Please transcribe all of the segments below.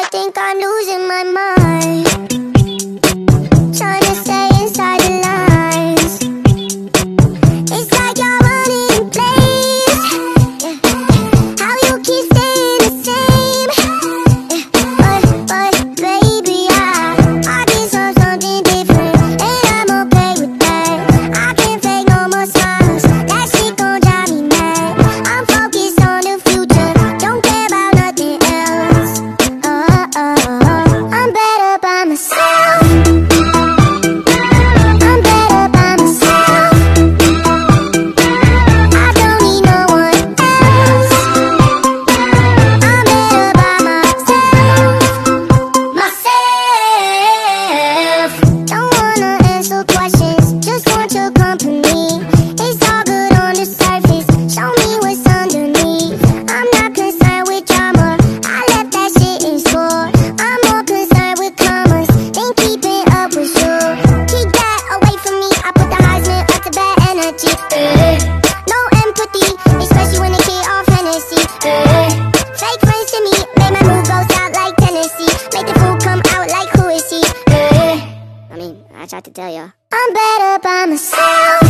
I think I'm losing my mind. No empathy, especially when they Fake friends to me, my mood like Tennessee. Make the come out like who is I mean, I tried to tell ya. I'm better by myself.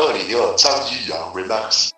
二零二张居然 relax